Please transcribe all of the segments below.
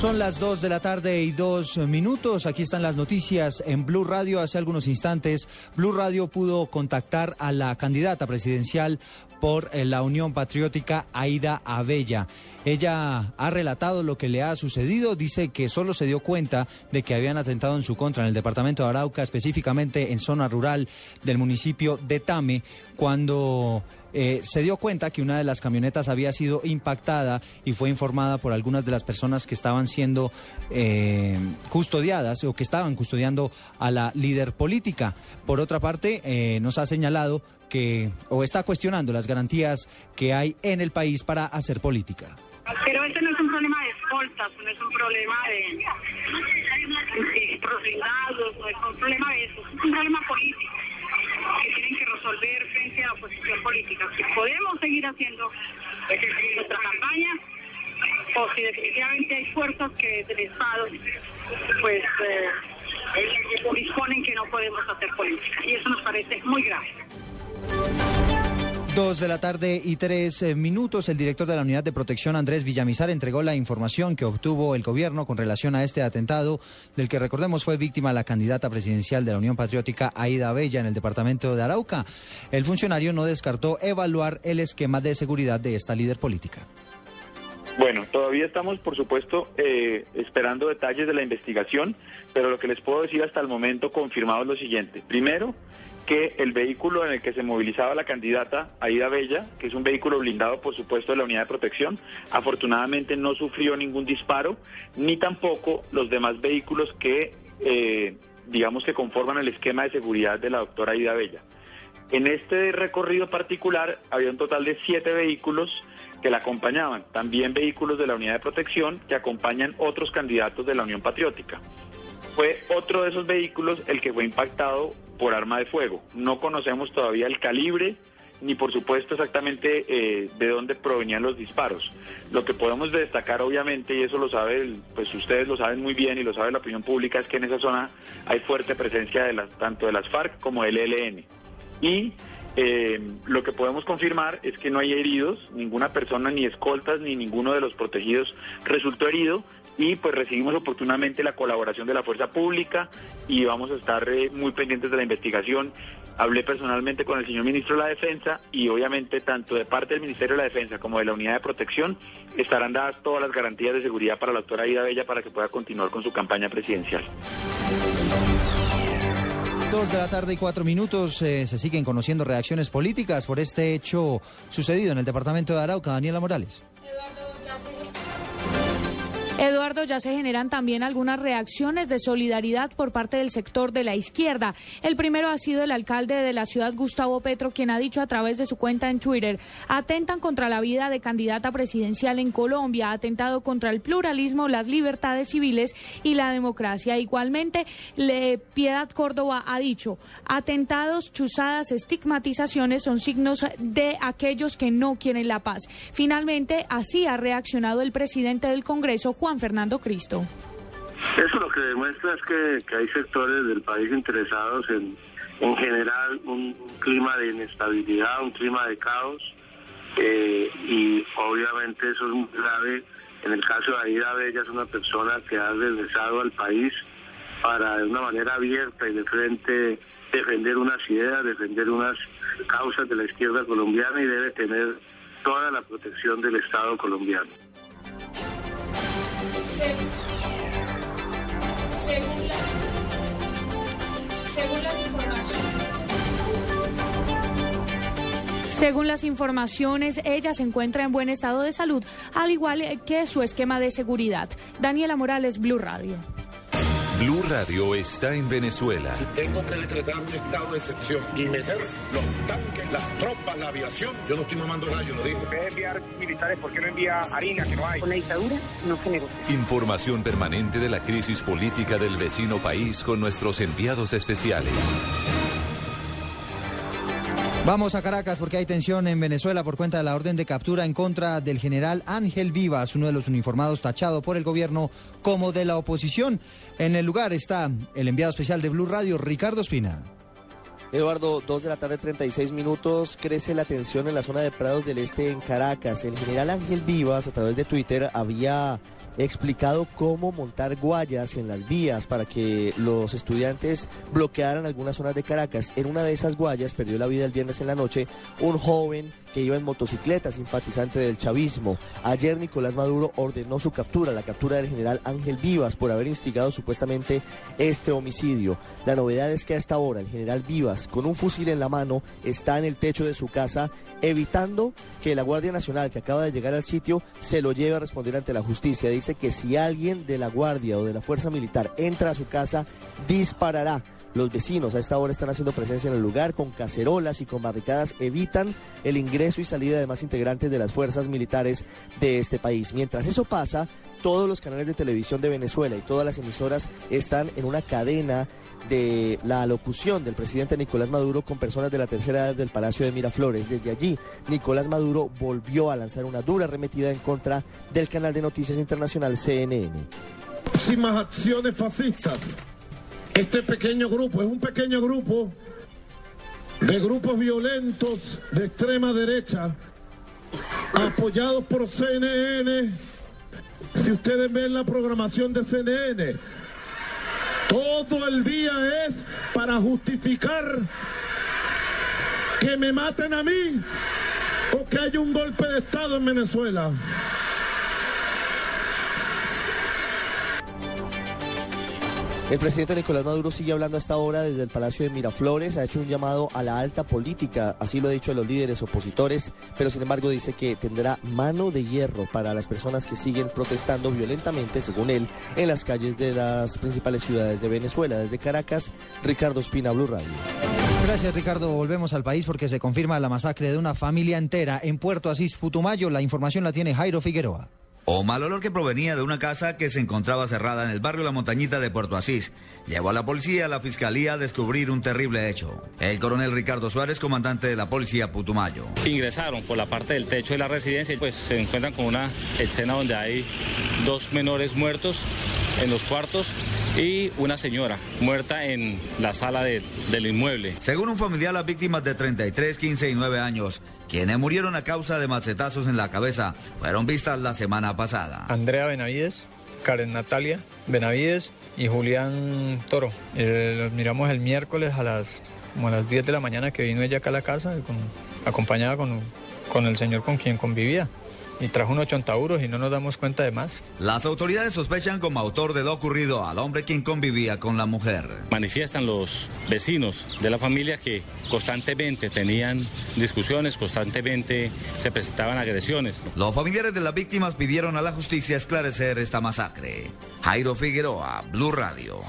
Son las 2 de la tarde y dos minutos. Aquí están las noticias en Blue Radio. Hace algunos instantes, Blue Radio pudo contactar a la candidata presidencial por eh, la Unión Patriótica, Aida Abella. Ella ha relatado lo que le ha sucedido. Dice que solo se dio cuenta de que habían atentado en su contra en el departamento de Arauca, específicamente en zona rural del municipio de Tame, cuando eh, se dio cuenta que una de las camionetas había sido impactada y fue informada por algunas de las personas que estaban siendo eh, custodiadas o que estaban custodiando a la líder política. Por otra parte, eh, nos ha señalado que o está cuestionando las garantías que hay en el país para hacer política. Pero este no es un problema de escoltas, no es un problema de, de, no es un problema de eso, es un problema político política. Si podemos seguir haciendo nuestra campaña o si definitivamente hay fuerzas que del Estado pues eh, disponen que no podemos hacer política. Y eso nos parece muy grave. Dos de la tarde y tres eh, minutos, el director de la Unidad de Protección, Andrés Villamizar, entregó la información que obtuvo el gobierno con relación a este atentado, del que recordemos fue víctima la candidata presidencial de la Unión Patriótica, Aida Bella, en el departamento de Arauca. El funcionario no descartó evaluar el esquema de seguridad de esta líder política. Bueno, todavía estamos, por supuesto, eh, esperando detalles de la investigación, pero lo que les puedo decir hasta el momento confirmado es lo siguiente. Primero, que el vehículo en el que se movilizaba la candidata Aida Bella, que es un vehículo blindado por supuesto de la unidad de protección, afortunadamente no sufrió ningún disparo, ni tampoco los demás vehículos que eh, digamos que conforman el esquema de seguridad de la doctora Aida Bella. En este recorrido particular había un total de siete vehículos que la acompañaban, también vehículos de la unidad de protección que acompañan otros candidatos de la Unión Patriótica fue otro de esos vehículos el que fue impactado por arma de fuego. No conocemos todavía el calibre ni por supuesto exactamente eh, de dónde provenían los disparos. Lo que podemos destacar obviamente, y eso lo sabe, pues ustedes lo saben muy bien y lo sabe la opinión pública, es que en esa zona hay fuerte presencia de las, tanto de las FARC como del ELN. Y eh, lo que podemos confirmar es que no hay heridos, ninguna persona, ni escoltas, ni ninguno de los protegidos resultó herido, y pues recibimos oportunamente la colaboración de la fuerza pública y vamos a estar eh, muy pendientes de la investigación. Hablé personalmente con el señor ministro de la Defensa y obviamente tanto de parte del Ministerio de la Defensa como de la Unidad de Protección estarán dadas todas las garantías de seguridad para la doctora Ida Bella para que pueda continuar con su campaña presidencial. Dos de la tarde y cuatro minutos eh, se siguen conociendo reacciones políticas por este hecho sucedido en el departamento de Arauca. Daniela Morales. Eduardo, ya se generan también algunas reacciones de solidaridad por parte del sector de la izquierda. El primero ha sido el alcalde de la ciudad, Gustavo Petro, quien ha dicho a través de su cuenta en Twitter, atentan contra la vida de candidata presidencial en Colombia, atentado contra el pluralismo, las libertades civiles y la democracia. Igualmente, Piedad Córdoba ha dicho, atentados, chuzadas, estigmatizaciones son signos de aquellos que no quieren la paz. Finalmente, así ha reaccionado el presidente del Congreso, Juan Juan Fernando Cristo. Eso lo que demuestra es que, hay sectores del país interesados en, en general un clima de inestabilidad, un clima de caos, eh, y obviamente eso es muy grave. En el caso de Aida Bella es una persona que ha regresado al país para de una manera abierta y de frente defender unas ideas, defender unas causas de la izquierda colombiana y debe tener toda la protección del Estado colombiano. Según las informaciones, ella se encuentra en buen estado de salud, al igual que su esquema de seguridad. Daniela Morales, Blue Radio. Blue Radio está en Venezuela. Si tengo que decretar un estado de excepción y meter los tanques, las tropas, la aviación, yo no estoy mamando gallo, lo digo. En enviar militares, ¿por qué no envía harina que no hay? Con la dictadura no se negocia. Información permanente de la crisis política del vecino país con nuestros enviados especiales. Vamos a Caracas porque hay tensión en Venezuela por cuenta de la orden de captura en contra del general Ángel Vivas, uno de los uniformados tachado por el gobierno como de la oposición. En el lugar está el enviado especial de Blue Radio, Ricardo Espina. Eduardo, 2 de la tarde, 36 minutos. Crece la tensión en la zona de Prados del Este en Caracas. El general Ángel Vivas, a través de Twitter, había explicado cómo montar guayas en las vías para que los estudiantes bloquearan algunas zonas de Caracas. En una de esas guayas perdió la vida el viernes en la noche un joven que iba en motocicleta, simpatizante del chavismo. Ayer Nicolás Maduro ordenó su captura, la captura del general Ángel Vivas por haber instigado supuestamente este homicidio. La novedad es que a esta hora el general Vivas, con un fusil en la mano, está en el techo de su casa, evitando que la Guardia Nacional que acaba de llegar al sitio se lo lleve a responder ante la justicia. Dice que si alguien de la Guardia o de la Fuerza Militar entra a su casa, disparará. Los vecinos a esta hora están haciendo presencia en el lugar con cacerolas y con barricadas, evitan el ingreso y salida de más integrantes de las fuerzas militares de este país. Mientras eso pasa, todos los canales de televisión de Venezuela y todas las emisoras están en una cadena de la locución del presidente Nicolás Maduro con personas de la tercera edad del Palacio de Miraflores. Desde allí, Nicolás Maduro volvió a lanzar una dura arremetida en contra del canal de noticias internacional CNN. Próximas acciones fascistas. Este pequeño grupo es un pequeño grupo de grupos violentos de extrema derecha apoyados por CNN. Si ustedes ven la programación de CNN, todo el día es para justificar que me maten a mí o que haya un golpe de Estado en Venezuela. El presidente Nicolás Maduro sigue hablando hasta ahora desde el Palacio de Miraflores, ha hecho un llamado a la alta política, así lo ha dicho a los líderes opositores, pero sin embargo dice que tendrá mano de hierro para las personas que siguen protestando violentamente, según él, en las calles de las principales ciudades de Venezuela. Desde Caracas, Ricardo Espina, Blue Radio. Gracias Ricardo, volvemos al país porque se confirma la masacre de una familia entera en Puerto Asís, Putumayo. La información la tiene Jairo Figueroa o mal olor que provenía de una casa que se encontraba cerrada en el barrio La Montañita de Puerto Asís. Llevó a la policía y a la fiscalía a descubrir un terrible hecho. El coronel Ricardo Suárez, comandante de la policía Putumayo. Ingresaron por la parte del techo de la residencia y pues se encuentran con una escena donde hay dos menores muertos en los cuartos y una señora muerta en la sala del inmueble. Según un familiar, las víctimas de 33, 15 y 9 años quienes murieron a causa de macetazos en la cabeza fueron vistas la semana pasada. Andrea Benavides, Karen Natalia Benavides y Julián Toro. Eh, los miramos el miércoles a las, como a las 10 de la mañana que vino ella acá a la casa, acompañada con, con el señor con quien convivía y trajo unos 80 euros y no nos damos cuenta de más. Las autoridades sospechan como autor de lo ocurrido al hombre quien convivía con la mujer. Manifiestan los vecinos de la familia que constantemente tenían discusiones, constantemente se presentaban agresiones. Los familiares de las víctimas pidieron a la justicia esclarecer esta masacre. Jairo Figueroa, Blue Radio.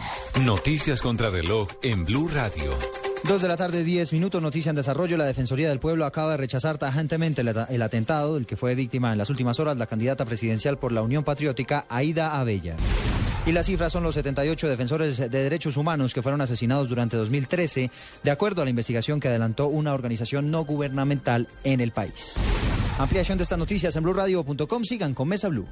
Noticias contra reloj en Blue Radio. Dos de la tarde, diez minutos, noticia en desarrollo. La Defensoría del Pueblo acaba de rechazar tajantemente el, atentado del que fue víctima en las últimas horas la candidata presidencial por la Unión Patriótica, Aida Abella. Y las cifras son los 78 defensores de derechos humanos que fueron asesinados durante 2013, de acuerdo a la investigación que adelantó una organización no gubernamental en el país. Ampliación de estas noticias en blurradio.com. Sigan con Mesa Blue.